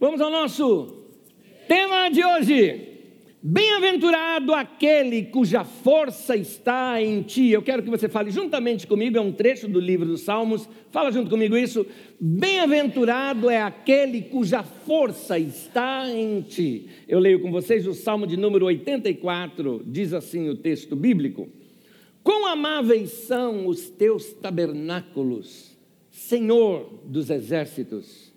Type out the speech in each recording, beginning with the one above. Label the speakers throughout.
Speaker 1: Vamos ao nosso tema de hoje. Bem-aventurado aquele cuja força está em ti. Eu quero que você fale juntamente comigo, é um trecho do livro dos Salmos. Fala junto comigo isso. Bem-aventurado é aquele cuja força está em ti. Eu leio com vocês o Salmo de número 84, diz assim o texto bíblico: Quão amáveis são os teus tabernáculos, Senhor dos exércitos.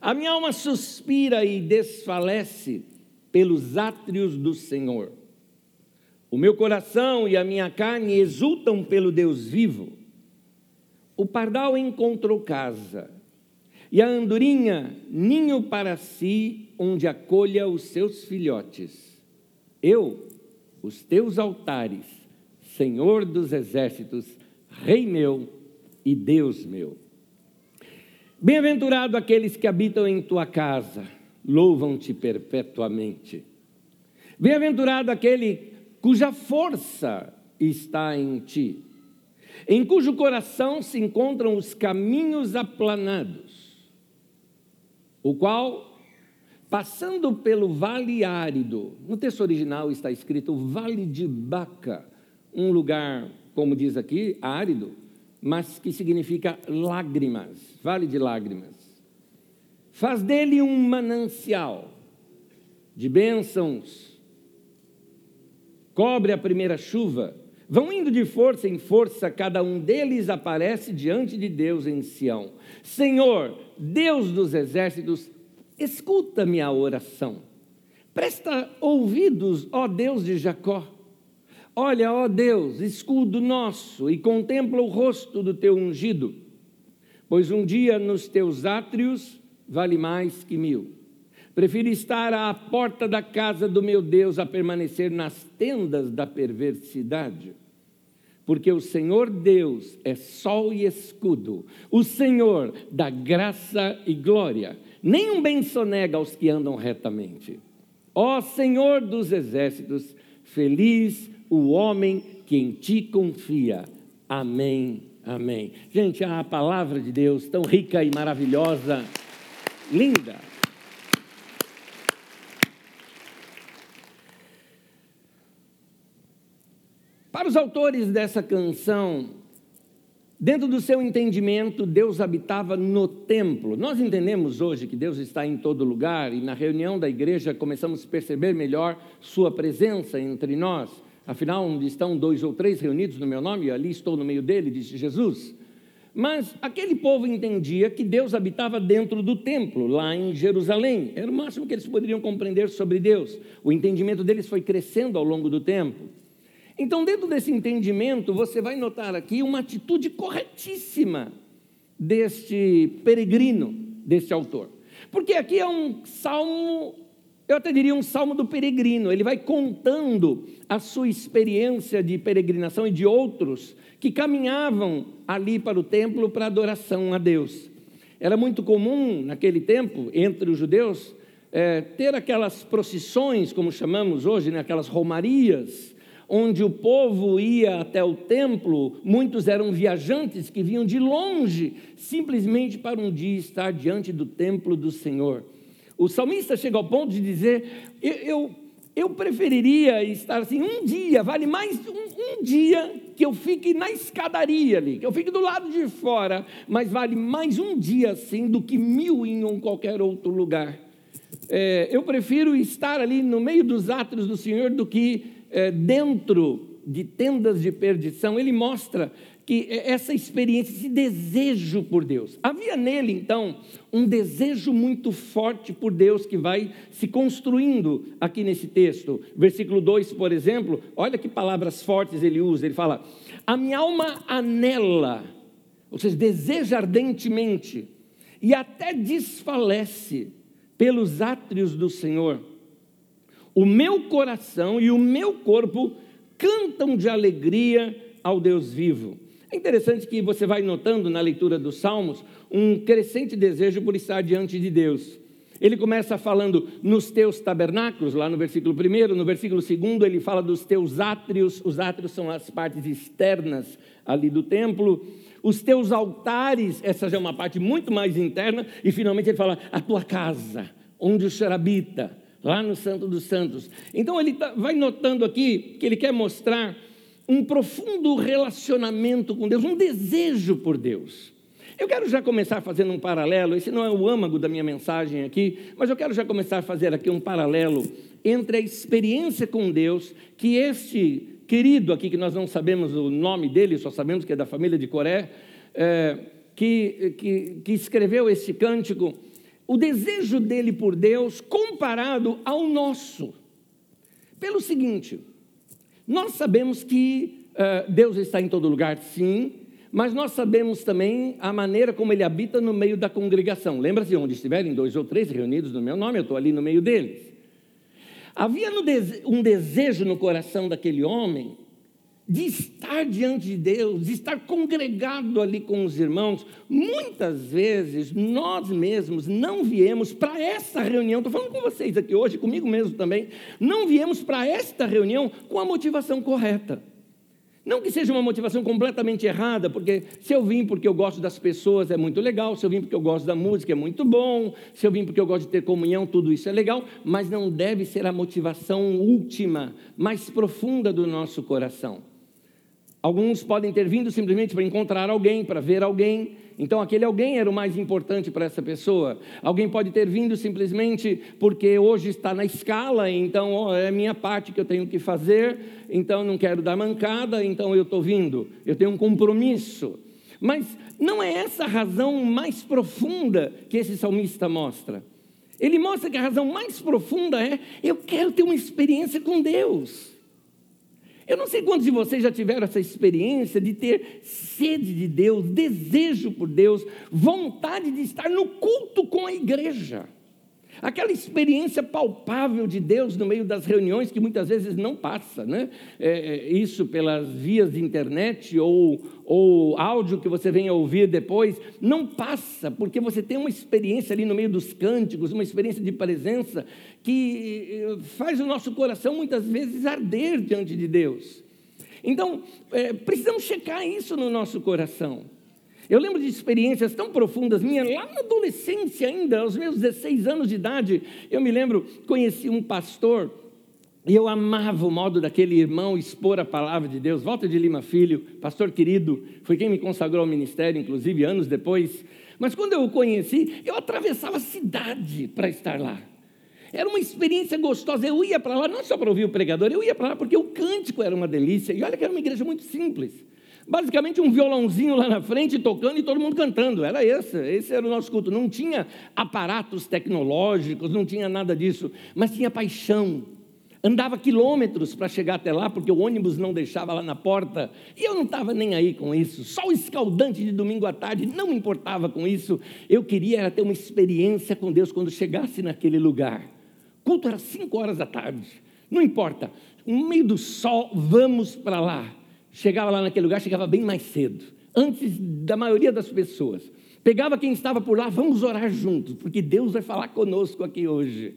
Speaker 1: A minha alma suspira e desfalece pelos átrios do Senhor. O meu coração e a minha carne exultam pelo Deus vivo. O pardal encontrou casa, e a andorinha ninho para si, onde acolha os seus filhotes. Eu, os teus altares, Senhor dos exércitos, Rei meu e Deus meu. Bem-aventurado aqueles que habitam em tua casa louvam-te perpetuamente. Bem-aventurado aquele cuja força está em ti, em cujo coração se encontram os caminhos aplanados, o qual, passando pelo vale árido, no texto original está escrito vale de Baca, um lugar, como diz aqui, árido, mas que significa lágrimas, vale de lágrimas faz dele um manancial de bênçãos, cobre a primeira chuva, vão indo de força em força, cada um deles aparece diante de Deus em Sião. Senhor, Deus dos exércitos, escuta minha oração. Presta ouvidos, ó Deus de Jacó. Olha, ó Deus, escudo nosso, e contempla o rosto do teu ungido, pois um dia nos teus átrios vale mais que mil. Prefiro estar à porta da casa do meu Deus a permanecer nas tendas da perversidade. Porque o Senhor Deus é sol e escudo, o Senhor dá graça e glória. Nenhum bem sonega aos que andam retamente. Ó Senhor dos exércitos, feliz o homem que em ti confia. Amém, amém. Gente, a palavra de Deus tão rica e maravilhosa linda. Para os autores dessa canção, dentro do seu entendimento, Deus habitava no templo. Nós entendemos hoje que Deus está em todo lugar e na reunião da igreja começamos a perceber melhor Sua presença entre nós. Afinal, onde estão dois ou três reunidos no meu nome, ali estou no meio dele, disse Jesus. Mas aquele povo entendia que Deus habitava dentro do templo, lá em Jerusalém. Era o máximo que eles poderiam compreender sobre Deus. O entendimento deles foi crescendo ao longo do tempo. Então, dentro desse entendimento, você vai notar aqui uma atitude corretíssima deste peregrino, deste autor. Porque aqui é um salmo, eu até diria um salmo do peregrino. Ele vai contando a sua experiência de peregrinação e de outros que caminhavam ali para o templo para adoração a Deus. Era muito comum naquele tempo, entre os judeus, é, ter aquelas procissões, como chamamos hoje, né, aquelas romarias, onde o povo ia até o templo, muitos eram viajantes que vinham de longe, simplesmente para um dia estar diante do templo do Senhor. O salmista chega ao ponto de dizer: Eu, eu eu preferiria estar assim, um dia, vale mais um, um, dia que eu fique na escadaria ali, que eu fique do lado de fora, mas vale mais um dia assim do que mil em um qualquer outro lugar. É, eu prefiro estar ali no meio dos átrios do Senhor do que é, dentro de tendas de perdição. Ele mostra que essa experiência, esse desejo por Deus. Havia nele, então, um desejo muito forte por Deus que vai se construindo aqui nesse texto. Versículo 2, por exemplo, olha que palavras fortes ele usa. Ele fala: A minha alma anela, ou seja, deseja ardentemente, e até desfalece pelos átrios do Senhor. O meu coração e o meu corpo cantam de alegria ao Deus vivo. É interessante que você vai notando na leitura dos Salmos um crescente desejo por estar diante de Deus. Ele começa falando nos teus tabernáculos, lá no versículo 1, no versículo 2 ele fala dos teus átrios, os átrios são as partes externas ali do templo, os teus altares, essa já é uma parte muito mais interna, e finalmente ele fala a tua casa, onde o Senhor habita, lá no Santo dos Santos. Então ele tá, vai notando aqui que ele quer mostrar um profundo relacionamento com Deus, um desejo por Deus. Eu quero já começar fazendo um paralelo, esse não é o âmago da minha mensagem aqui, mas eu quero já começar a fazer aqui um paralelo entre a experiência com Deus que este querido aqui, que nós não sabemos o nome dele, só sabemos que é da família de Coré, é, que, que, que escreveu esse cântico, o desejo dele por Deus comparado ao nosso. Pelo seguinte, nós sabemos que uh, Deus está em todo lugar, sim, mas nós sabemos também a maneira como ele habita no meio da congregação. Lembra-se, onde estiverem dois ou três reunidos no meu nome, eu estou ali no meio deles. Havia um desejo no coração daquele homem de estar diante de Deus, de estar congregado ali com os irmãos. Muitas vezes nós mesmos não viemos para essa reunião, estou falando com vocês aqui hoje, comigo mesmo também, não viemos para esta reunião com a motivação correta. Não que seja uma motivação completamente errada, porque se eu vim porque eu gosto das pessoas é muito legal, se eu vim porque eu gosto da música é muito bom, se eu vim porque eu gosto de ter comunhão, tudo isso é legal, mas não deve ser a motivação última, mais profunda do nosso coração. Alguns podem ter vindo simplesmente para encontrar alguém, para ver alguém. Então, aquele alguém era o mais importante para essa pessoa. Alguém pode ter vindo simplesmente porque hoje está na escala, então oh, é a minha parte que eu tenho que fazer, então não quero dar mancada, então eu estou vindo. Eu tenho um compromisso. Mas não é essa a razão mais profunda que esse salmista mostra. Ele mostra que a razão mais profunda é: eu quero ter uma experiência com Deus. Eu não sei quantos de vocês já tiveram essa experiência de ter sede de Deus, desejo por Deus, vontade de estar no culto com a igreja. Aquela experiência palpável de Deus no meio das reuniões que muitas vezes não passa, né? É, é, isso pelas vias de internet ou, ou áudio que você venha ouvir depois, não passa, porque você tem uma experiência ali no meio dos cânticos, uma experiência de presença que eh, faz o nosso coração muitas vezes arder diante de Deus. Então, é, precisamos checar isso no nosso coração. Eu lembro de experiências tão profundas minhas, lá na adolescência ainda, aos meus 16 anos de idade, eu me lembro, conheci um pastor, e eu amava o modo daquele irmão expor a palavra de Deus. Walter de Lima Filho, pastor querido, foi quem me consagrou ao ministério, inclusive anos depois. Mas quando eu o conheci, eu atravessava a cidade para estar lá. Era uma experiência gostosa. Eu ia para lá, não só para ouvir o pregador, eu ia para lá porque o cântico era uma delícia. E olha que era uma igreja muito simples. Basicamente um violãozinho lá na frente tocando e todo mundo cantando. Era esse, esse era o nosso culto. Não tinha aparatos tecnológicos, não tinha nada disso, mas tinha paixão. Andava quilômetros para chegar até lá, porque o ônibus não deixava lá na porta. E eu não estava nem aí com isso. Só o escaldante de domingo à tarde não me importava com isso. Eu queria ter uma experiência com Deus quando chegasse naquele lugar. O culto era cinco horas da tarde. Não importa. No meio do sol, vamos para lá chegava lá naquele lugar, chegava bem mais cedo, antes da maioria das pessoas. Pegava quem estava por lá, vamos orar juntos, porque Deus vai falar conosco aqui hoje.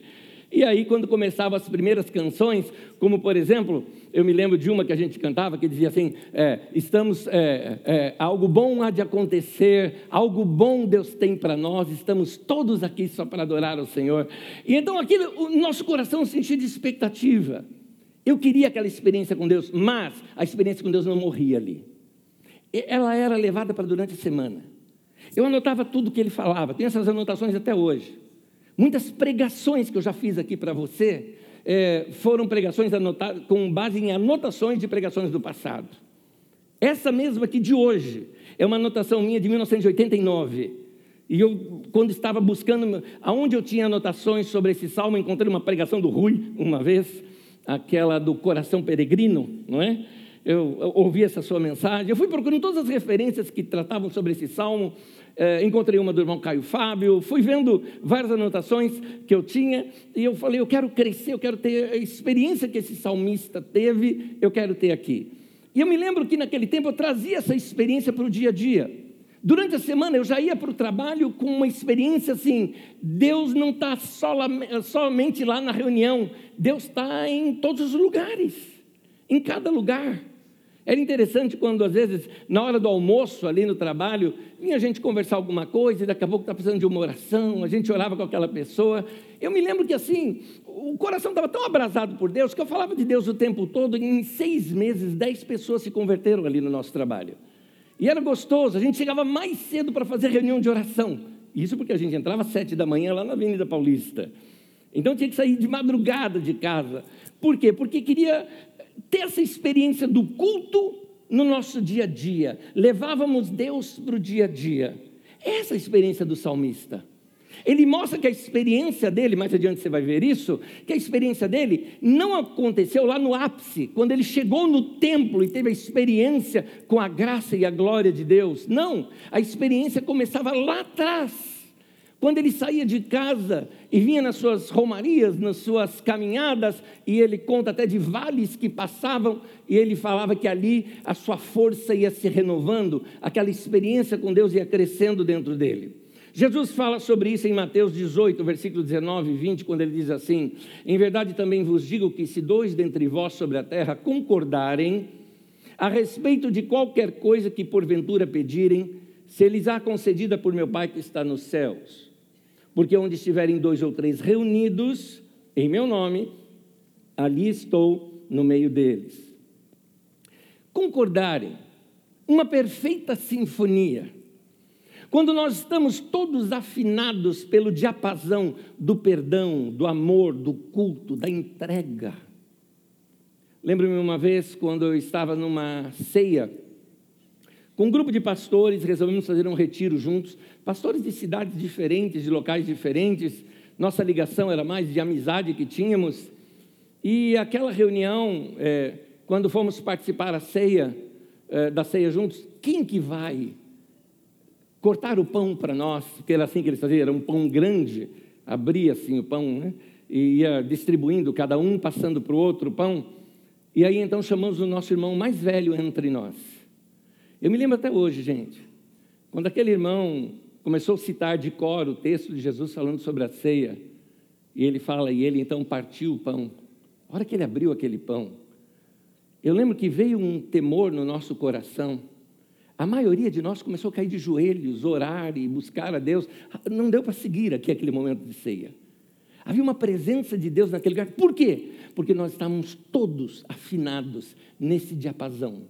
Speaker 1: E aí, quando começavam as primeiras canções, como por exemplo, eu me lembro de uma que a gente cantava que dizia assim: é, estamos, é, é, algo bom há de acontecer, algo bom Deus tem para nós, estamos todos aqui só para adorar o Senhor. E então aquilo, o nosso coração se enchia de expectativa. Eu queria aquela experiência com Deus, mas a experiência com Deus não morria ali. Ela era levada para durante a semana. Eu anotava tudo que ele falava, tenho essas anotações até hoje. Muitas pregações que eu já fiz aqui para você é, foram pregações anotadas com base em anotações de pregações do passado. Essa mesma aqui de hoje é uma anotação minha de 1989. E eu, quando estava buscando aonde eu tinha anotações sobre esse salmo, encontrei uma pregação do Rui uma vez aquela do coração peregrino, não é? Eu, eu ouvi essa sua mensagem, eu fui procurando todas as referências que tratavam sobre esse salmo, é, encontrei uma do irmão Caio Fábio, fui vendo várias anotações que eu tinha, e eu falei, eu quero crescer, eu quero ter a experiência que esse salmista teve, eu quero ter aqui. E eu me lembro que naquele tempo eu trazia essa experiência para o dia a dia. Durante a semana eu já ia para o trabalho com uma experiência assim: Deus não está somente lá na reunião, Deus está em todos os lugares, em cada lugar. Era interessante quando, às vezes, na hora do almoço, ali no trabalho, vinha a gente conversar alguma coisa e daqui a pouco está precisando de uma oração, a gente orava com aquela pessoa. Eu me lembro que, assim, o coração estava tão abrasado por Deus que eu falava de Deus o tempo todo e em seis meses, dez pessoas se converteram ali no nosso trabalho. E era gostoso, a gente chegava mais cedo para fazer reunião de oração. Isso porque a gente entrava às sete da manhã lá na Avenida Paulista. Então tinha que sair de madrugada de casa. Por quê? Porque queria ter essa experiência do culto no nosso dia a dia. Levávamos Deus para o dia a dia. Essa é a experiência do salmista. Ele mostra que a experiência dele, mais adiante você vai ver isso, que a experiência dele não aconteceu lá no ápice, quando ele chegou no templo e teve a experiência com a graça e a glória de Deus. Não, a experiência começava lá atrás quando ele saía de casa e vinha nas suas romarias, nas suas caminhadas, e ele conta até de vales que passavam, e ele falava que ali a sua força ia se renovando, aquela experiência com Deus ia crescendo dentro dele. Jesus fala sobre isso em Mateus 18, versículo 19 e 20, quando ele diz assim: Em verdade também vos digo que se dois dentre vós sobre a terra concordarem a respeito de qualquer coisa que porventura pedirem, se lhes há concedida por meu Pai que está nos céus porque onde estiverem dois ou três reunidos em meu nome, ali estou no meio deles. Concordarem, uma perfeita sinfonia. Quando nós estamos todos afinados pelo diapasão do perdão, do amor, do culto, da entrega. Lembro-me uma vez quando eu estava numa ceia com um grupo de pastores, resolvemos fazer um retiro juntos, pastores de cidades diferentes, de locais diferentes. Nossa ligação era mais de amizade que tínhamos. E aquela reunião, é, quando fomos participar da ceia, é, da ceia juntos, quem que vai cortar o pão para nós? Porque era assim que eles faziam, era um pão grande, abria assim o pão, né? e ia distribuindo, cada um passando para o outro o pão. E aí então chamamos o nosso irmão mais velho entre nós. Eu me lembro até hoje, gente, quando aquele irmão começou a citar de cor o texto de Jesus falando sobre a ceia, e ele fala, e ele então partiu o pão. A hora que ele abriu aquele pão, eu lembro que veio um temor no nosso coração. A maioria de nós começou a cair de joelhos, orar e buscar a Deus. Não deu para seguir aqui aquele momento de ceia. Havia uma presença de Deus naquele lugar. Por quê? Porque nós estávamos todos afinados nesse diapasão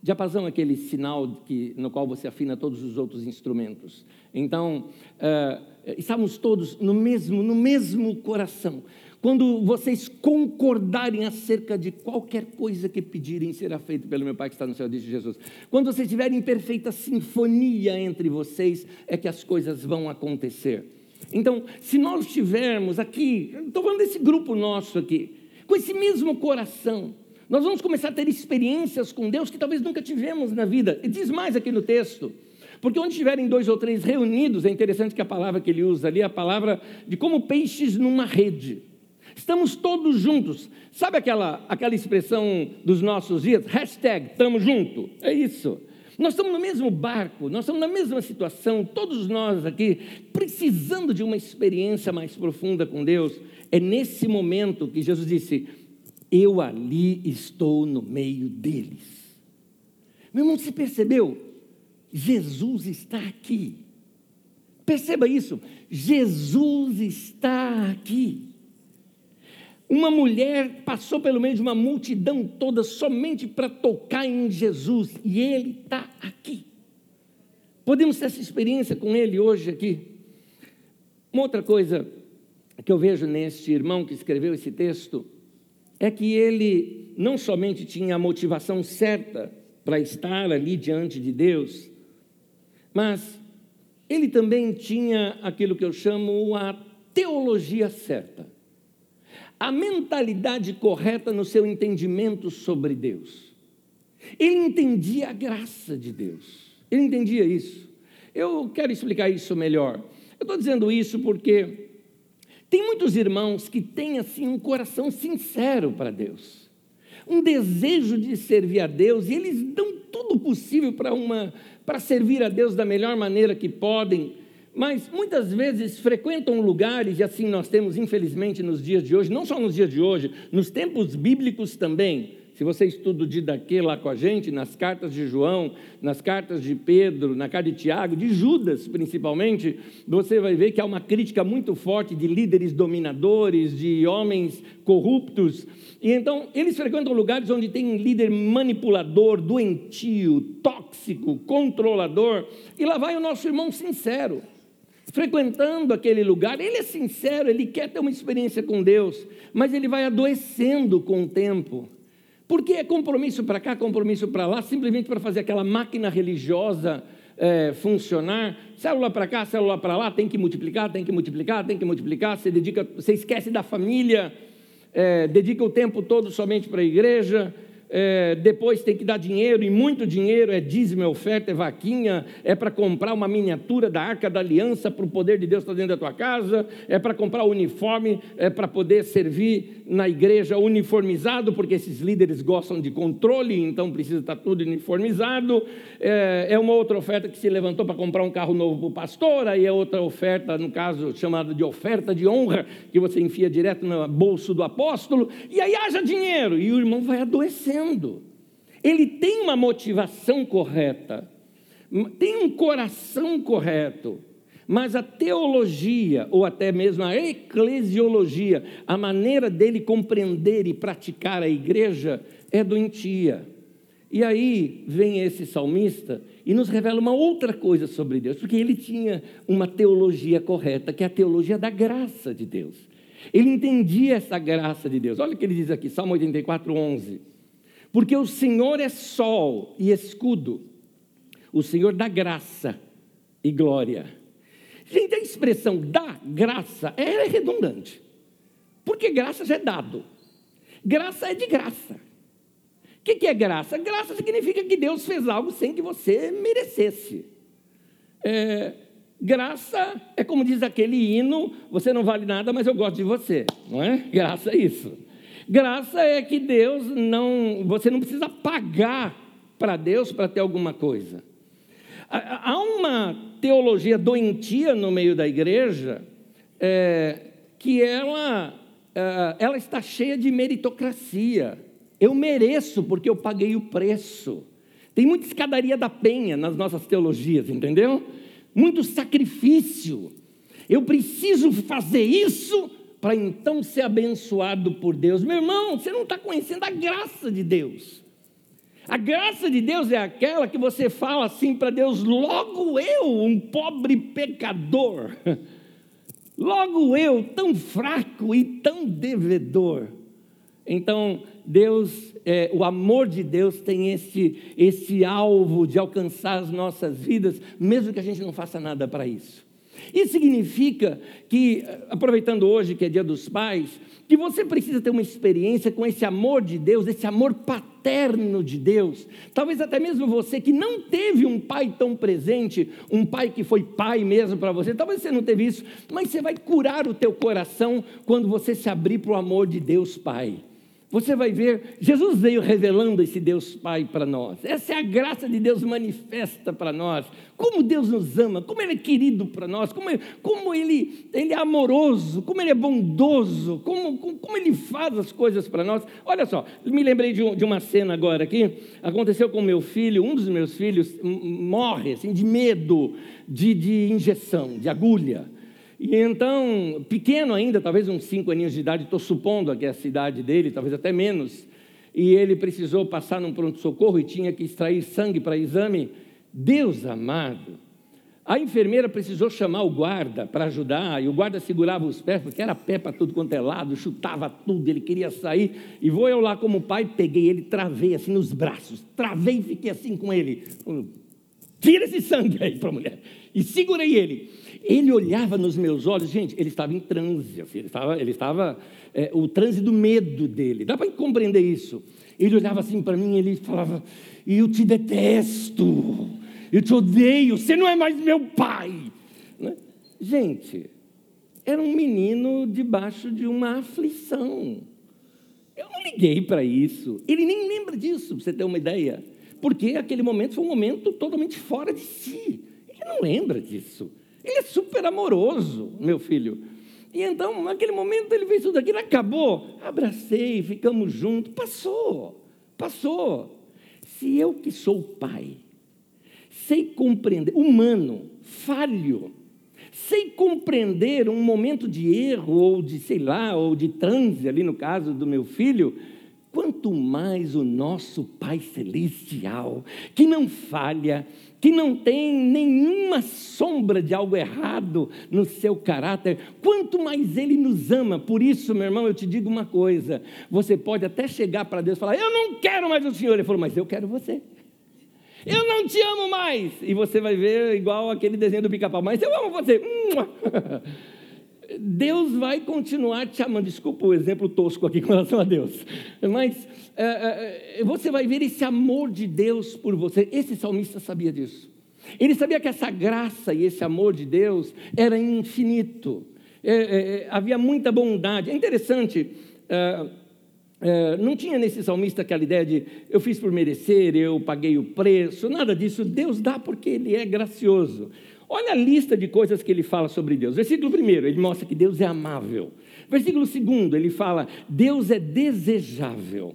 Speaker 1: Diapasão é aquele sinal que, no qual você afina todos os outros instrumentos. Então, uh, estamos todos no mesmo, no mesmo coração. Quando vocês concordarem acerca de qualquer coisa que pedirem, será feito pelo meu Pai que está no céu, disse Jesus. Quando vocês estiverem em perfeita sinfonia entre vocês, é que as coisas vão acontecer. Então, se nós estivermos aqui, estou falando desse grupo nosso aqui, com esse mesmo coração, nós vamos começar a ter experiências com Deus que talvez nunca tivemos na vida. E diz mais aqui no texto. Porque onde estiverem dois ou três reunidos, é interessante que a palavra que ele usa ali é a palavra de como peixes numa rede. Estamos todos juntos. Sabe aquela, aquela expressão dos nossos dias? Hashtag, estamos juntos. É isso. Nós estamos no mesmo barco, nós estamos na mesma situação, todos nós aqui, precisando de uma experiência mais profunda com Deus. É nesse momento que Jesus disse: eu ali estou no meio deles. Meu irmão, você percebeu? Jesus está aqui. Perceba isso. Jesus está aqui. Uma mulher passou pelo meio de uma multidão toda somente para tocar em Jesus e ele está aqui. Podemos ter essa experiência com ele hoje aqui. Uma outra coisa que eu vejo neste irmão que escreveu esse texto é que ele não somente tinha a motivação certa para estar ali diante de Deus, mas ele também tinha aquilo que eu chamo a teologia certa, a mentalidade correta no seu entendimento sobre Deus. Ele entendia a graça de Deus, ele entendia isso. Eu quero explicar isso melhor. Eu estou dizendo isso porque tem muitos irmãos que têm assim um coração sincero para Deus, um desejo de servir a Deus, e eles dão tudo possível para uma para servir a Deus da melhor maneira que podem, mas muitas vezes frequentam lugares, e assim nós temos, infelizmente, nos dias de hoje, não só nos dias de hoje, nos tempos bíblicos também, Se você estuda o Didaquê lá com a gente, nas cartas de João, nas cartas de Pedro, na carta de Tiago, de Judas principalmente, você vai ver que há uma crítica muito forte de líderes dominadores, de homens corruptos. E então eles frequentam lugares onde tem líder manipulador, doentio, tóxico, controlador. E lá vai o nosso irmão sincero frequentando aquele lugar, ele é sincero, ele quer ter uma experiência com Deus, mas ele vai adoecendo com o tempo. Porque é compromisso para cá, compromisso para lá, simplesmente para fazer aquela máquina religiosa é, funcionar. Célula para cá, célula para lá, tem que multiplicar, tem que multiplicar, tem que multiplicar. Você, dedica, você esquece da família, é, dedica o tempo todo somente para a igreja é, depois tem que dar dinheiro, e muito dinheiro, é dízimo, é oferta, é vaquinha, é para comprar uma miniatura da Arca da Aliança para o poder de Deus estar dentro da tua casa, é para comprar o uniforme, é para poder servir na igreja uniformizado, porque esses líderes gostam de controle, então precisa estar tudo uniformizado. É, é uma outra oferta que se levantou para comprar um carro novo para o pastor, aí é outra oferta, no caso chamada de oferta de honra, que você enfia direto no bolso do apóstolo, e aí haja dinheiro, e o irmão vai adoecendo ele tem uma motivação correta, tem um coração correto, mas a teologia, ou até mesmo a eclesiologia, a maneira dele compreender e praticar a igreja é doentia. E aí vem esse salmista e nos revela uma outra coisa sobre Deus, porque ele tinha uma teologia correta, que é a teologia da graça de Deus. Ele entendia essa graça de Deus. Olha o que ele diz aqui, Salmo 84, 11 porque o Senhor é sol e escudo, o Senhor dá graça e glória. Gente, a expressão dá graça é redundante, porque graça já é dado, graça é de graça. O que, que é graça? Graça significa que Deus fez algo sem que você merecesse. É, graça é como diz aquele hino: você não vale nada, mas eu gosto de você, não é? Graça é isso. Graça é que Deus não, você não precisa pagar para Deus para ter alguma coisa. Há uma teologia doentia no meio da igreja é, que ela, é, ela está cheia de meritocracia. Eu mereço porque eu paguei o preço. Tem muita escadaria da penha nas nossas teologias, entendeu? Muito sacrifício. Eu preciso fazer isso para então ser abençoado por Deus. Meu irmão, você não está conhecendo a graça de Deus. A graça de Deus é aquela que você fala assim para Deus: logo eu, um pobre pecador, logo eu, tão fraco e tão devedor. Então, Deus, é, o amor de Deus tem esse, esse alvo de alcançar as nossas vidas, mesmo que a gente não faça nada para isso. Isso significa que, aproveitando hoje que é Dia dos Pais, que você precisa ter uma experiência com esse amor de Deus, esse amor paterno de Deus. Talvez até mesmo você que não teve um pai tão presente, um pai que foi pai mesmo para você, talvez você não teve isso, mas você vai curar o teu coração quando você se abrir para o amor de Deus Pai. Você vai ver, Jesus veio revelando esse Deus Pai para nós. Essa é a graça de Deus manifesta para nós. Como Deus nos ama, como Ele é querido para nós, como, ele, como ele, ele é amoroso, como Ele é bondoso, como, como, como Ele faz as coisas para nós. Olha só, me lembrei de, de, uma cena agora aqui. Aconteceu com meu filho, um dos meus filhos morre assim, de medo de, de injeção, de agulha. E então, pequeno ainda, talvez uns cinco aninhos de idade, estou supondo que é a cidade dele, talvez até menos, e ele precisou passar num pronto-socorro e tinha que extrair sangue para exame. Deus amado, a enfermeira precisou chamar o guarda para ajudar, e o guarda segurava os pés, porque era pé para tudo quanto é lado, chutava tudo, ele queria sair. E vou eu lá como pai, peguei ele, travei assim nos braços, travei e fiquei assim com ele. Tira esse sangue aí para a mulher. E segurei ele. Ele olhava nos meus olhos, gente, ele estava em transe, assim, ele estava, ele estava é, o transe do medo dele, dá para compreender isso. Ele olhava assim para mim ele falava: Eu te detesto, eu te odeio, você não é mais meu pai. Né? Gente, era um menino debaixo de uma aflição. Eu não liguei para isso, ele nem lembra disso, para você ter uma ideia, porque aquele momento foi um momento totalmente fora de si, ele não lembra disso. Ele é super amoroso, meu filho. E então, naquele momento, ele fez tudo aquilo, acabou. Abracei, ficamos juntos, passou. Passou. Se eu que sou pai, sei compreender, humano, falho, sei compreender um momento de erro, ou de, sei lá, ou de transe, ali no caso do meu filho, quanto mais o nosso Pai Celestial, que não falha, que não tem nenhuma sombra de algo errado no seu caráter, quanto mais Ele nos ama. Por isso, meu irmão, eu te digo uma coisa: você pode até chegar para Deus e falar, Eu não quero mais o Senhor. Ele falou, Mas eu quero você. Eu não te amo mais. E você vai ver igual aquele desenho do pica-pau, mas eu amo você. Deus vai continuar te amando. Desculpa o exemplo tosco aqui com relação a Deus. Mas é, é, você vai ver esse amor de Deus por você. Esse salmista sabia disso. Ele sabia que essa graça e esse amor de Deus era infinito. É, é, havia muita bondade. É interessante. É, é, não tinha nesse salmista aquela ideia de eu fiz por merecer, eu paguei o preço, nada disso. Deus dá porque Ele é gracioso. Olha a lista de coisas que ele fala sobre Deus. Versículo 1, ele mostra que Deus é amável. Versículo 2, ele fala, Deus é desejável.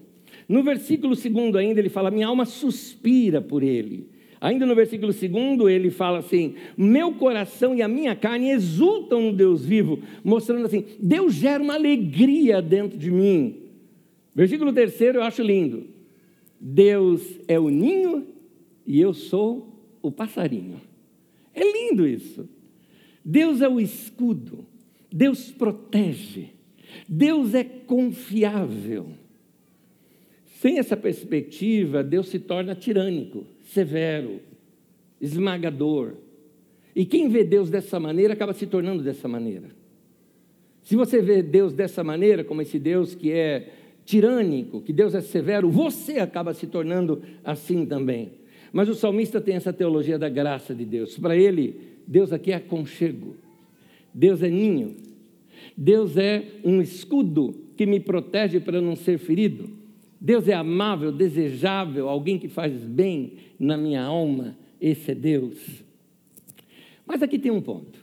Speaker 1: No versículo 2 ainda, ele fala, minha alma suspira por ele. Ainda no versículo 2, ele fala assim: Meu coração e a minha carne exultam no Deus vivo, mostrando assim: Deus gera uma alegria dentro de mim. Versículo 3 eu acho lindo. Deus é o ninho e eu sou o passarinho. É lindo isso. Deus é o escudo, Deus protege, Deus é confiável. Sem essa perspectiva, Deus se torna tirânico, severo, esmagador. E quem vê Deus dessa maneira acaba se tornando dessa maneira. Se você vê Deus dessa maneira, como esse Deus que é tirânico, que Deus é severo, você acaba se tornando assim também. Mas o salmista tem essa teologia da graça de Deus. Para ele, Deus aqui é aconchego. Deus é ninho. Deus é um escudo que me protege para não ser ferido. Deus é amável, desejável, alguém que faz bem na minha alma. Esse é Deus. Mas aqui tem um ponto.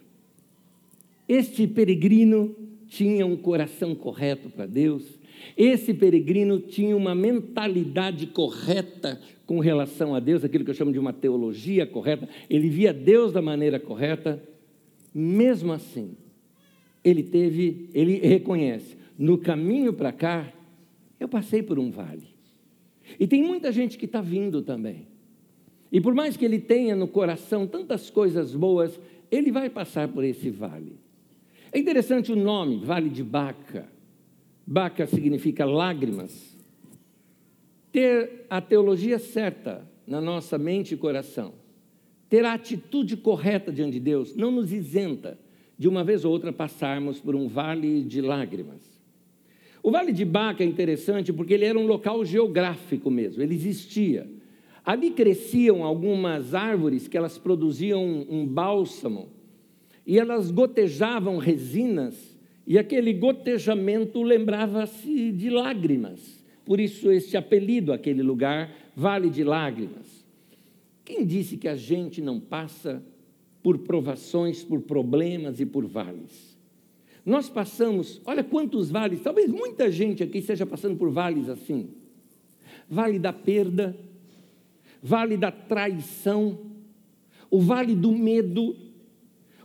Speaker 1: Este peregrino tinha um coração correto para Deus. Esse peregrino tinha uma mentalidade correta com relação a Deus, aquilo que eu chamo de uma teologia correta, ele via Deus da maneira correta, mesmo assim, ele teve, ele reconhece, no caminho para cá, eu passei por um vale. E tem muita gente que está vindo também. E por mais que ele tenha no coração tantas coisas boas, ele vai passar por esse vale. É interessante o nome, Vale de Baca. Baca significa lágrimas ter a teologia certa na nossa mente e coração, ter a atitude correta diante de Deus, não nos isenta de uma vez ou outra passarmos por um vale de lágrimas. O Vale de Baca é interessante porque ele era um local geográfico mesmo, ele existia. Ali cresciam algumas árvores que elas produziam um bálsamo e elas gotejavam resinas e aquele gotejamento lembrava-se de lágrimas. Por isso, esse apelido àquele lugar, Vale de Lágrimas. Quem disse que a gente não passa por provações, por problemas e por vales? Nós passamos, olha quantos vales, talvez muita gente aqui esteja passando por vales assim: vale da perda, vale da traição, o vale do medo,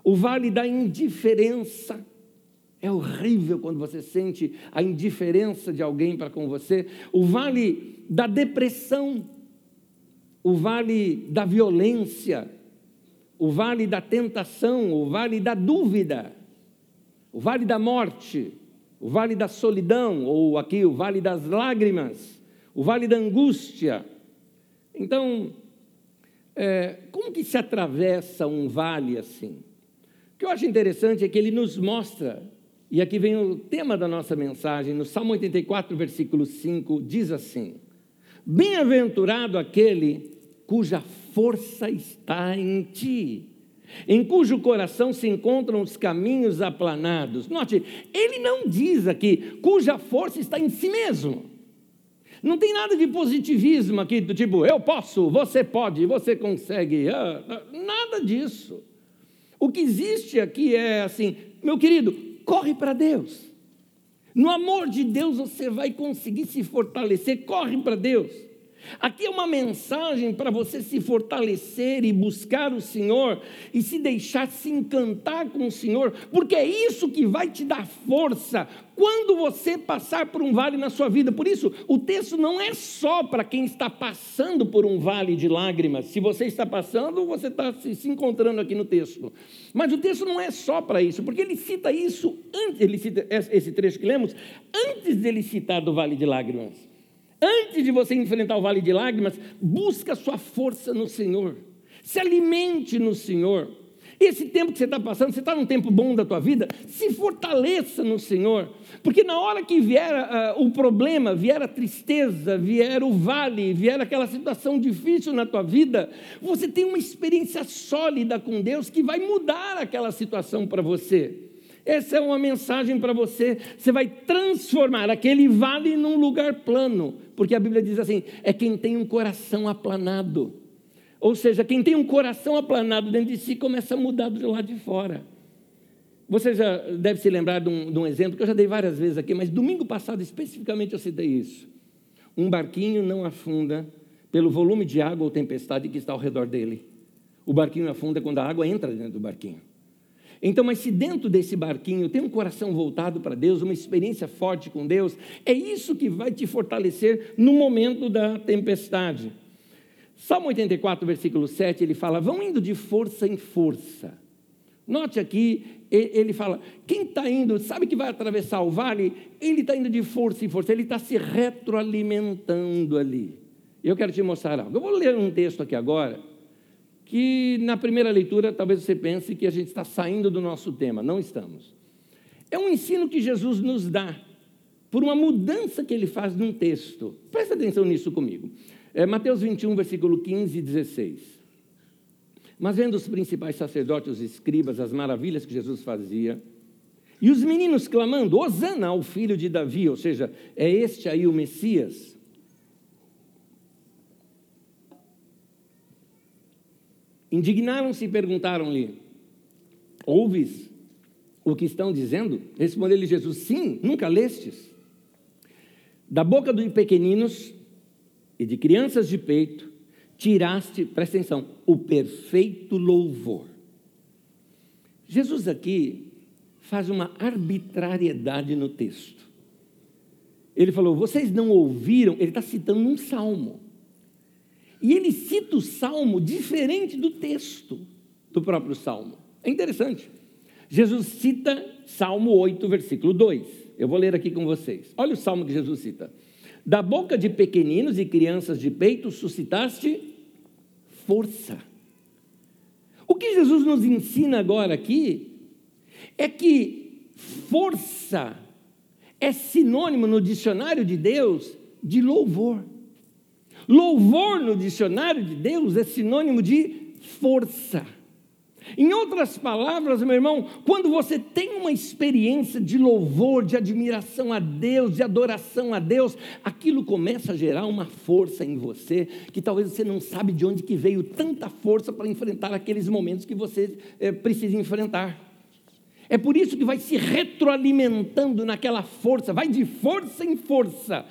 Speaker 1: o vale da indiferença é horrível quando você sente a indiferença de alguém para com você. O vale da depressão, o vale da violência, o vale da tentação, o vale da dúvida, o vale da morte, o vale da solidão, ou aqui o vale das lágrimas, o vale da angústia. Então, é, como que se atravessa um vale assim? O que eu acho interessante é que ele nos mostra e aqui vem o tema da nossa mensagem, no Salmo 84, versículo 5, diz assim: Bem-aventurado aquele cuja força está em ti, em cujo coração se encontram os caminhos aplanados. Note, ele não diz aqui cuja força está em si mesmo. Não tem nada de positivismo aqui, do tipo, eu posso, você pode, você consegue. Ah, nada disso. O que existe aqui é assim, meu querido, corre para Deus. No amor de Deus você vai conseguir se fortalecer. Corre para Deus. Aqui é uma mensagem para você se fortalecer e buscar o Senhor e se deixar se encantar com o Senhor, porque é isso que vai te dar força quando você passar por um vale na sua vida. Por isso, o texto não é só para quem está passando por um vale de lágrimas. Se você está passando, você está se encontrando aqui no texto. Mas o texto não é só para isso, porque ele cita isso antes, ele cita esse trecho que lemos, antes dele citar do vale de lágrimas. Antes de você enfrentar o vale de lágrimas, busca sua força no Senhor. Se alimente no Senhor. Esse tempo que você está passando, você está num tempo bom da tua vida, se fortaleça no Senhor. Porque na hora que vier uh, o problema, vier a tristeza, vier o vale, vier aquela situação difícil na tua vida, você tem uma experiência sólida com Deus que vai mudar aquela situação para você. Essa é uma mensagem para você. Você vai transformar aquele vale num lugar plano, porque a Bíblia diz assim: é quem tem um coração aplanado. Ou seja, quem tem um coração aplanado dentro de si começa a mudar do lado de fora. Você já deve se lembrar de um, de um exemplo que eu já dei várias vezes aqui, mas domingo passado especificamente eu citei isso. Um barquinho não afunda pelo volume de água ou tempestade que está ao redor dele. O barquinho afunda quando a água entra dentro do barquinho. Então, mas se dentro desse barquinho tem um coração voltado para Deus, uma experiência forte com Deus, é isso que vai te fortalecer no momento da tempestade. Salmo 84, versículo 7, ele fala: vão indo de força em força. Note aqui, ele fala: quem está indo, sabe que vai atravessar o vale? Ele está indo de força em força, ele está se retroalimentando ali. Eu quero te mostrar algo. Eu vou ler um texto aqui agora que na primeira leitura talvez você pense que a gente está saindo do nosso tema. Não estamos. É um ensino que Jesus nos dá por uma mudança que ele faz num texto. Presta atenção nisso comigo. É Mateus 21, versículo 15 e 16. Mas vendo os principais sacerdotes, os escribas, as maravilhas que Jesus fazia, e os meninos clamando: Hosana ao filho de Davi, ou seja, é este aí o Messias. Indignaram-se e perguntaram-lhe: Ouves o que estão dizendo? Respondeu-lhe Jesus: Sim, nunca lestes. Da boca dos pequeninos e de crianças de peito, tiraste, presta atenção, o perfeito louvor. Jesus aqui faz uma arbitrariedade no texto. Ele falou: Vocês não ouviram? Ele está citando um salmo. E ele cita o salmo diferente do texto do próprio salmo. É interessante. Jesus cita Salmo 8, versículo 2. Eu vou ler aqui com vocês. Olha o salmo que Jesus cita. Da boca de pequeninos e crianças de peito suscitaste força. O que Jesus nos ensina agora aqui é que força é sinônimo no dicionário de Deus de louvor. Louvor no dicionário de Deus é sinônimo de força. Em outras palavras, meu irmão, quando você tem uma experiência de louvor, de admiração a Deus, de adoração a Deus, aquilo começa a gerar uma força em você, que talvez você não sabe de onde que veio tanta força para enfrentar aqueles momentos que você é, precisa enfrentar. É por isso que vai se retroalimentando naquela força, vai de força em força,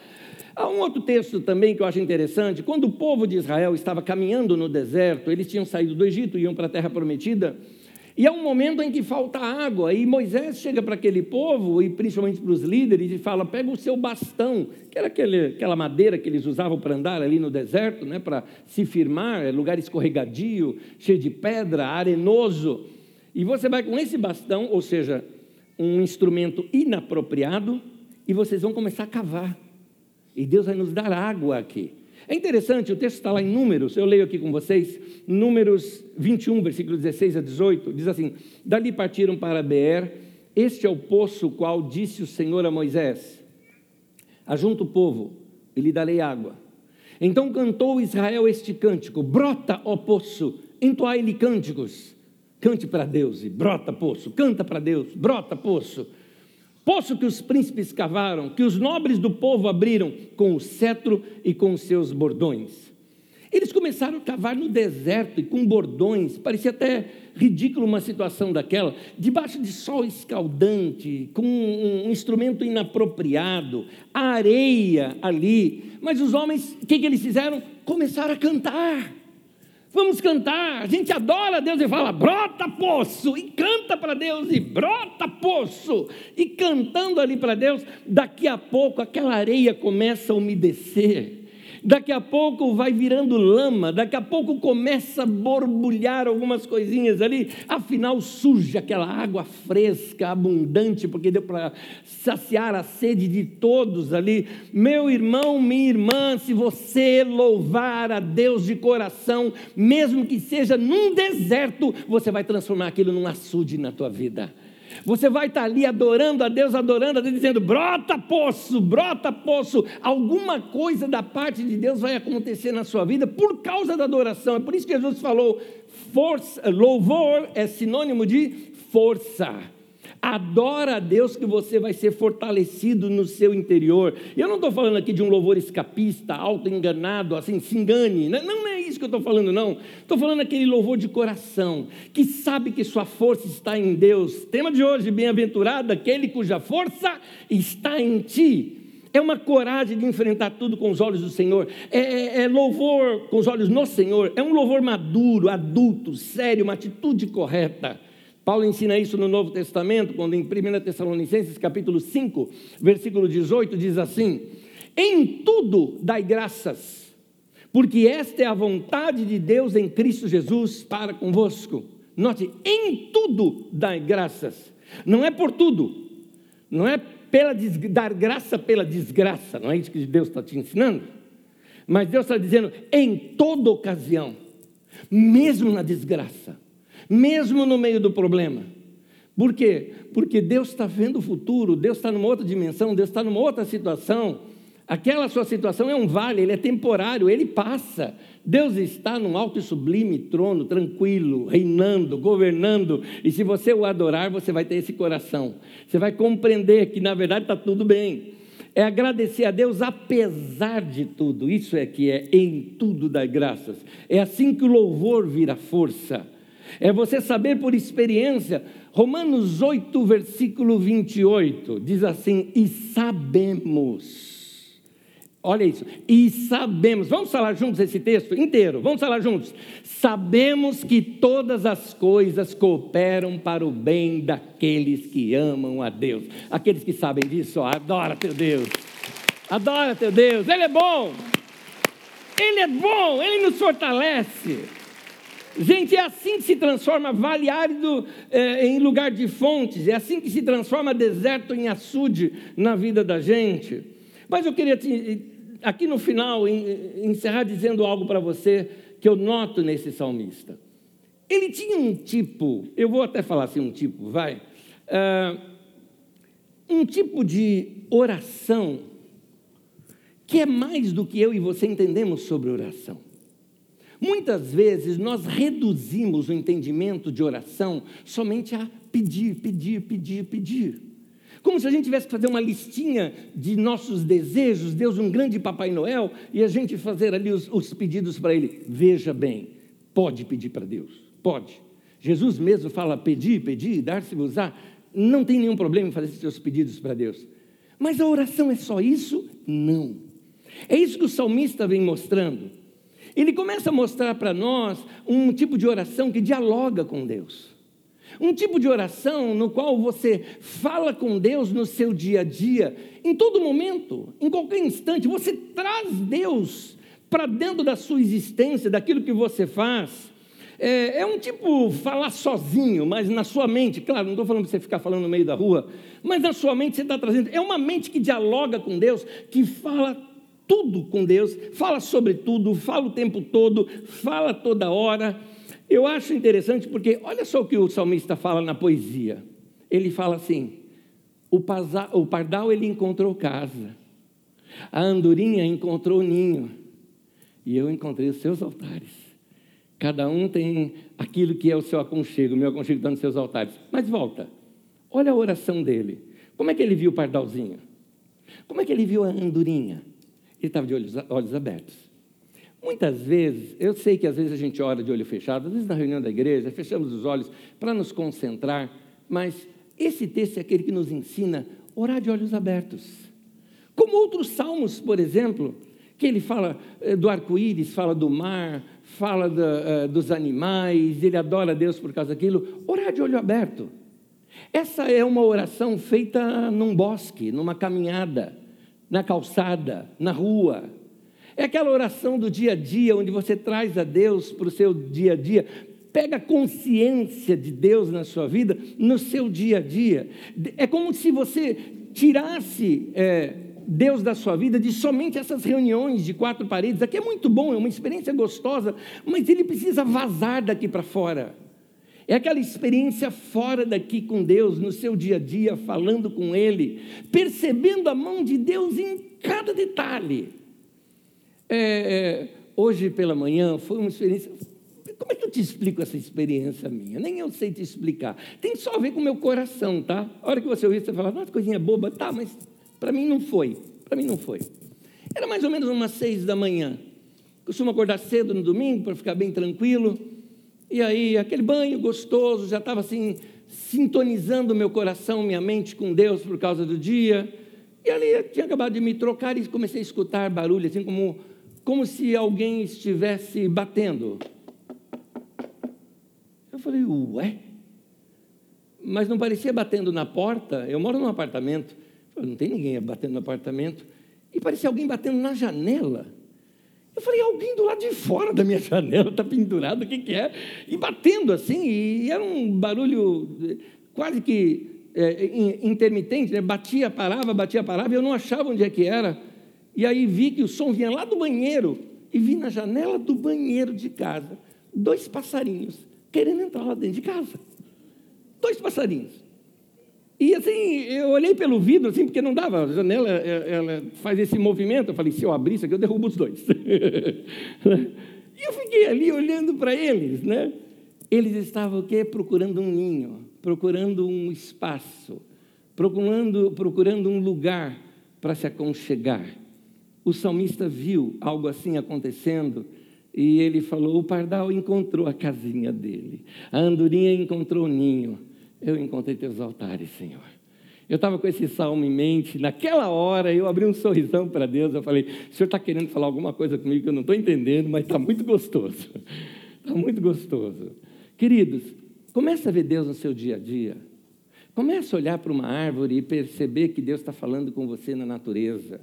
Speaker 1: Há um outro texto também que eu acho interessante. Quando o povo de Israel estava caminhando no deserto, eles tinham saído do Egito, iam para a terra prometida, e há um momento em que falta água, e Moisés chega para aquele povo, e principalmente para os líderes, e fala: pega o seu bastão, que era aquele, aquela madeira que eles usavam para andar ali no deserto, né, para se firmar, é lugar escorregadio, cheio de pedra, arenoso. E você vai com esse bastão, ou seja, um instrumento inapropriado, e vocês vão começar a cavar. E Deus vai nos dar água aqui. É interessante, o texto está lá em Números, eu leio aqui com vocês, Números 21, versículo 16 a 18, diz assim: Dali partiram para Beer, este é o poço qual disse o Senhor a Moisés: Ajunta o povo e lhe darei água. Então cantou Israel este cântico: Brota, ó poço, entoai-lhe cânticos. Cante para Deus e brota, poço, canta para Deus, brota, poço. Poço que os príncipes cavaram, que os nobres do povo abriram com o cetro e com os seus bordões. Eles começaram a cavar no deserto e com bordões, parecia até ridículo uma situação daquela, debaixo de sol escaldante, com um instrumento inapropriado, areia ali. Mas os homens, o que, que eles fizeram? Começaram a cantar. Vamos cantar. A gente adora Deus e fala, brota poço, e canta para Deus, e brota poço. E cantando ali para Deus, daqui a pouco aquela areia começa a umedecer daqui a pouco vai virando lama, daqui a pouco começa a borbulhar algumas coisinhas ali, afinal surge aquela água fresca, abundante, porque deu para saciar a sede de todos ali. Meu irmão, minha irmã, se você louvar a Deus de coração, mesmo que seja num deserto, você vai transformar aquilo num açude na tua vida. Você vai estar ali adorando a Deus, adorando a Deus, dizendo: brota poço, brota poço. Alguma coisa da parte de Deus vai acontecer na sua vida por causa da adoração. É por isso que Jesus falou: força, louvor é sinônimo de força. Adora a Deus que você vai ser fortalecido no seu interior. Eu não estou falando aqui de um louvor escapista, auto-enganado, assim, se engane. Não, não é isso que eu estou falando, não. Estou falando aquele louvor de coração, que sabe que sua força está em Deus. Tema de hoje: bem-aventurado aquele cuja força está em ti. É uma coragem de enfrentar tudo com os olhos do Senhor. É, é, é, louvor com os olhos no Senhor. É um louvor maduro, adulto, sério, uma atitude correta. Paulo ensina isso no Novo Testamento, quando em 1 Tessalonicenses capítulo 5, versículo 18, diz assim: Em tudo dai graças, porque esta é a vontade de Deus em Cristo Jesus para convosco. Note, em tudo dai graças. Não é por tudo, não é pela dar graça pela desgraça, não é isso que Deus está te ensinando? Mas Deus está dizendo em toda ocasião, mesmo na desgraça, mesmo no meio do problema. Por quê? Porque Deus está vendo o futuro, Deus está numa outra dimensão, Deus está numa outra situação. Aquela sua situação é um vale, ele é temporário, ele passa. Deus está num alto e sublime trono, tranquilo, reinando, governando. E se você o adorar, você vai ter esse coração. Você vai compreender que na verdade está tudo bem. É agradecer a Deus apesar de tudo. Isso é que é em tudo dar graças. É assim que o louvor vira força. É você saber por experiência. Romanos 8, versículo 28, diz assim: E sabemos. Olha isso. E sabemos. Vamos falar juntos esse texto inteiro. Vamos falar juntos. Sabemos que todas as coisas cooperam para o bem daqueles que amam a Deus. Aqueles que sabem disso, ó, adora teu Deus. Adora teu Deus. Ele é bom. Ele é bom. Ele nos fortalece. Gente, é assim que se transforma vale árido é, em lugar de fontes, é assim que se transforma deserto em açude na vida da gente. Mas eu queria, te, aqui no final, encerrar dizendo algo para você que eu noto nesse salmista. Ele tinha um tipo, eu vou até falar assim, um tipo, vai, uh, um tipo de oração que é mais do que eu e você entendemos sobre oração. Muitas vezes nós reduzimos o entendimento de oração somente a pedir, pedir, pedir, pedir. Como se a gente tivesse que fazer uma listinha de nossos desejos, Deus um grande Papai Noel, e a gente fazer ali os, os pedidos para Ele. Veja bem, pode pedir para Deus, pode. Jesus mesmo fala: pedir, pedir, dar-se-vos-á. Não tem nenhum problema em fazer seus pedidos para Deus. Mas a oração é só isso? Não. É isso que o salmista vem mostrando. Ele começa a mostrar para nós um tipo de oração que dialoga com Deus. Um tipo de oração no qual você fala com Deus no seu dia a dia, em todo momento, em qualquer instante, você traz Deus para dentro da sua existência, daquilo que você faz. É, é, um tipo falar sozinho, mas na sua mente, claro, não estou falando para você ficar falando no meio da rua, mas na sua mente você está trazendo. É uma mente que dialoga com Deus, que fala tudo com Deus, fala sobre tudo, fala o tempo todo, fala toda hora. Eu acho interessante porque olha só o que o salmista fala na poesia. Ele fala assim: o, o pardal ele encontrou casa, a andorinha encontrou ninho, e eu encontrei os seus altares. Cada um tem aquilo que é o seu aconchego, o meu aconchego está nos seus altares. Mas volta, olha a oração dele. Como é que ele viu o pardalzinho? Como é que ele viu a andorinha? Ele estava de olhos, olhos abertos. Muitas vezes, eu sei que às vezes a gente ora de olho fechado, às vezes na reunião da igreja, fechamos os olhos para nos concentrar, mas esse texto é aquele que nos ensina a orar de olhos abertos. Como outros salmos, por exemplo, que ele fala eh, do arco-íris, fala do mar, fala da, uh, dos animais, ele adora Deus por causa daquilo. Orar de olho aberto. Essa é uma oração feita num bosque, numa caminhada, na calçada, na rua. É aquela oração do dia a dia, onde você traz a Deus para o seu dia a dia, pega consciência de Deus na sua vida, no seu dia a dia. É como se você tirasse é, Deus da sua vida de somente essas reuniões de quatro paredes. Aqui é muito bom, é uma experiência gostosa, mas ele precisa vazar daqui para fora. É aquela experiência fora daqui com Deus, no seu dia a dia, falando com Ele, percebendo a mão de Deus em cada detalhe. É, é, hoje pela manhã foi uma experiência. Como é que eu te explico essa experiência minha? Nem eu sei te explicar. Tem só a ver com o meu coração, tá? A hora que você ouvir, você fala, nossa, coisinha boba, tá, mas para mim não foi. Para mim não foi. Era mais ou menos umas seis da manhã. Costumo acordar cedo no domingo para ficar bem tranquilo. E aí, aquele banho gostoso, já estava assim, sintonizando meu coração, minha mente com Deus por causa do dia. E ali eu tinha acabado de me trocar e comecei a escutar barulho, assim como, como se alguém estivesse batendo. Eu falei, ué? Mas não parecia batendo na porta. Eu moro num apartamento não tem ninguém batendo no apartamento. E parecia alguém batendo na janela. Eu falei, alguém do lado de fora da minha janela está pendurado, o que, que é? E batendo assim, e era um barulho eh, quase que é, intermitente, né? batia, parava, batia, parava, e eu não achava onde é que era. E aí vi que o som vinha lá do banheiro, e vi na janela do banheiro de casa dois passarinhos querendo entrar lá dentro de casa. Dois passarinhos. E assim, eu olhei pelo vidro, assim, porque não dava, a janela ela faz esse movimento. Eu falei, se eu abrir isso aqui, eu derrubo os dois. e eu fiquei ali olhando para eles, né? Eles estavam o quê? Procurando um ninho, procurando um espaço, procurando, procurando um lugar para se aconchegar. O salmista viu algo assim acontecendo e ele falou: o pardal encontrou a casinha dele, a andorinha encontrou o ninho eu encontrei teus altares, Senhor. Eu estava com esse salmo em mente, naquela hora eu abri um sorrisão para Deus, eu falei, o Senhor está querendo falar alguma coisa comigo que eu não estou entendendo, mas está muito gostoso, está muito gostoso. Queridos, comece a ver Deus no seu dia a dia, comece a olhar para uma árvore e perceber que Deus está falando com você na natureza,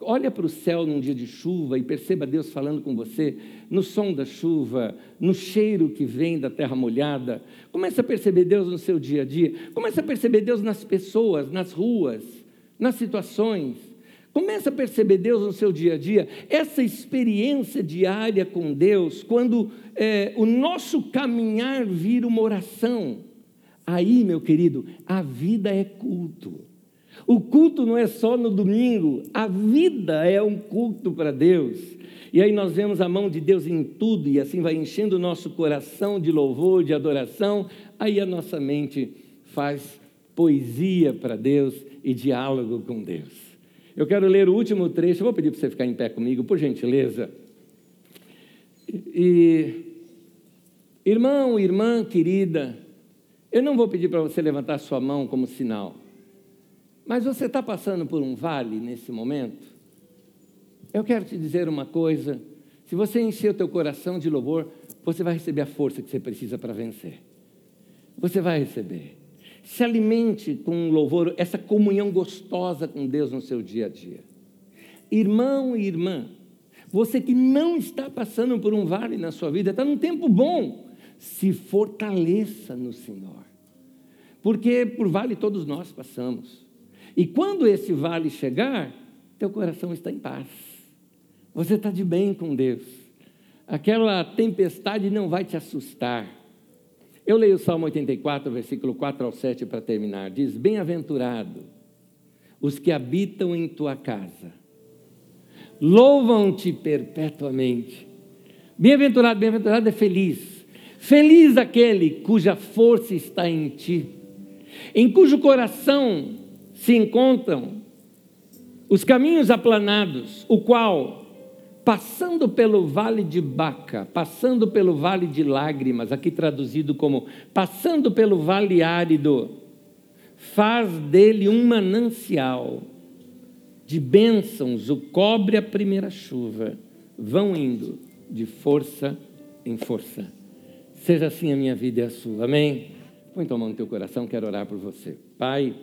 Speaker 1: Olha para o céu num dia de chuva e perceba Deus falando com você no som da chuva, no cheiro que vem da terra molhada. Comece a perceber Deus no seu dia a dia. Comece a perceber Deus nas pessoas, nas ruas, nas situações. Comece a perceber Deus no seu dia a dia. Essa experiência diária com Deus, quando é, o nosso caminhar vira uma oração. Aí, meu querido, a vida é culto. O culto não é só no domingo, a vida é um culto para Deus. E aí nós vemos a mão de Deus em tudo, e assim vai enchendo o nosso coração de louvor, de adoração. Aí a nossa mente faz poesia para Deus e diálogo com Deus. Eu quero ler o último trecho, vou pedir para você ficar em pé comigo, por gentileza. E, irmão, irmã querida, eu não vou pedir para você levantar sua mão como sinal. Mas você está passando por um vale nesse momento? Eu quero te dizer uma coisa: se você encher o teu coração de louvor, você vai receber a força que você precisa para vencer. Você vai receber. Se alimente com louvor, essa comunhão gostosa com Deus no seu dia a dia. Irmão e irmã, você que não está passando por um vale na sua vida, está num tempo bom, se fortaleça no Senhor. Porque por vale todos nós passamos. E quando esse vale chegar, teu coração está em paz. Você está de bem com Deus. Aquela tempestade não vai te assustar. Eu leio o Salmo 84, versículo 4 ao 7 para terminar. Diz: Bem-aventurado os que habitam em tua casa, louvam-te perpetuamente. Bem-aventurado, bem-aventurado é feliz. Feliz aquele cuja força está em ti, em cujo coração se encontram os caminhos aplanados, o qual passando pelo vale de Baca, passando pelo vale de lágrimas, aqui traduzido como passando pelo vale árido, faz dele um manancial de bênçãos, o cobre a primeira chuva, vão indo de força em força. Seja assim a minha vida e a sua, amém? Põe tua mão no teu coração, quero orar por você. Pai,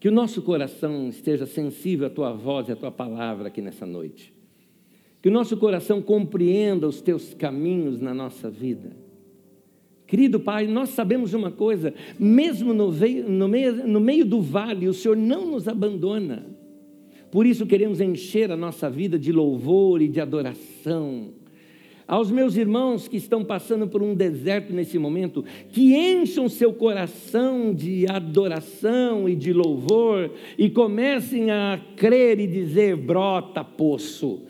Speaker 1: que o nosso coração esteja sensível à tua voz e à tua palavra aqui nessa noite. Que o nosso coração compreenda os teus caminhos na nossa vida. Querido Pai, nós sabemos uma coisa: mesmo no, veio, no, meio, no meio do vale, o Senhor não nos abandona. Por isso queremos encher a nossa vida de louvor e de adoração. Aos meus irmãos que estão passando por um deserto nesse momento, que encham seu coração de adoração e de louvor e comecem a crer e dizer: brota poço,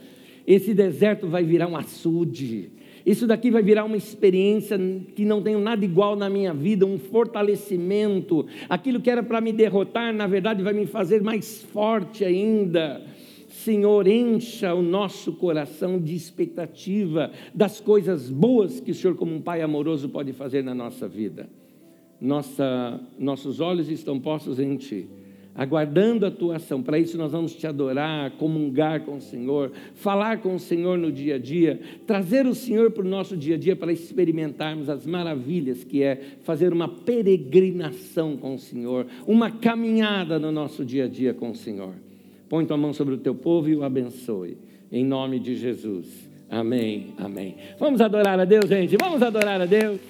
Speaker 1: esse deserto vai virar um açude. Isso daqui vai virar uma experiência que não tem nada igual na minha vida, um fortalecimento. Aquilo que era para me derrotar, na verdade, vai me fazer mais forte ainda. Senhor, encha o nosso coração de expectativa das coisas boas que o Senhor, como um Pai amoroso, pode fazer na nossa vida. Nossa, nossos olhos estão postos em Ti aguardando a tua ação. Para isso nós vamos te adorar, comungar com o Senhor, falar com o Senhor no dia a dia, trazer o Senhor para o nosso dia a dia para experimentarmos as maravilhas que é fazer uma peregrinação com o Senhor, uma caminhada no nosso dia a dia com o Senhor. Põe tua mão sobre o teu povo e o abençoe. Em nome de Jesus. Amém, amém. Vamos adorar a Deus, gente. Vamos adorar a Deus.